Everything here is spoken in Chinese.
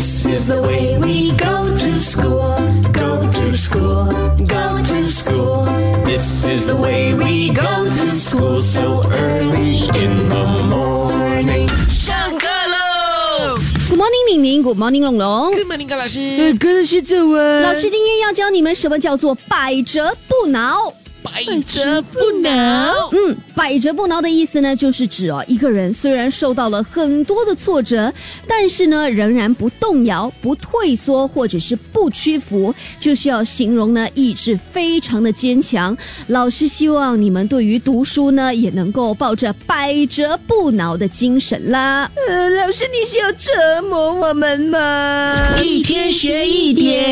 is the way we go to school, go to school, go to school. This is the way we go to school so early in the morning. 上课喽！Good morning，敏敏，Good morning，龙龙。Good morning，高老师。高老师走啊！老师今天要教你们什么叫做百折不挠。百折不挠。嗯，百折不挠的意思呢，就是指哦，一个人虽然受到了很多的挫折，但是呢，仍然不动摇、不退缩或者是不屈服，就是要形容呢意志非常的坚强。老师希望你们对于读书呢，也能够抱着百折不挠的精神啦。呃，老师你是要折磨我们吗？一天学一点，下课喽。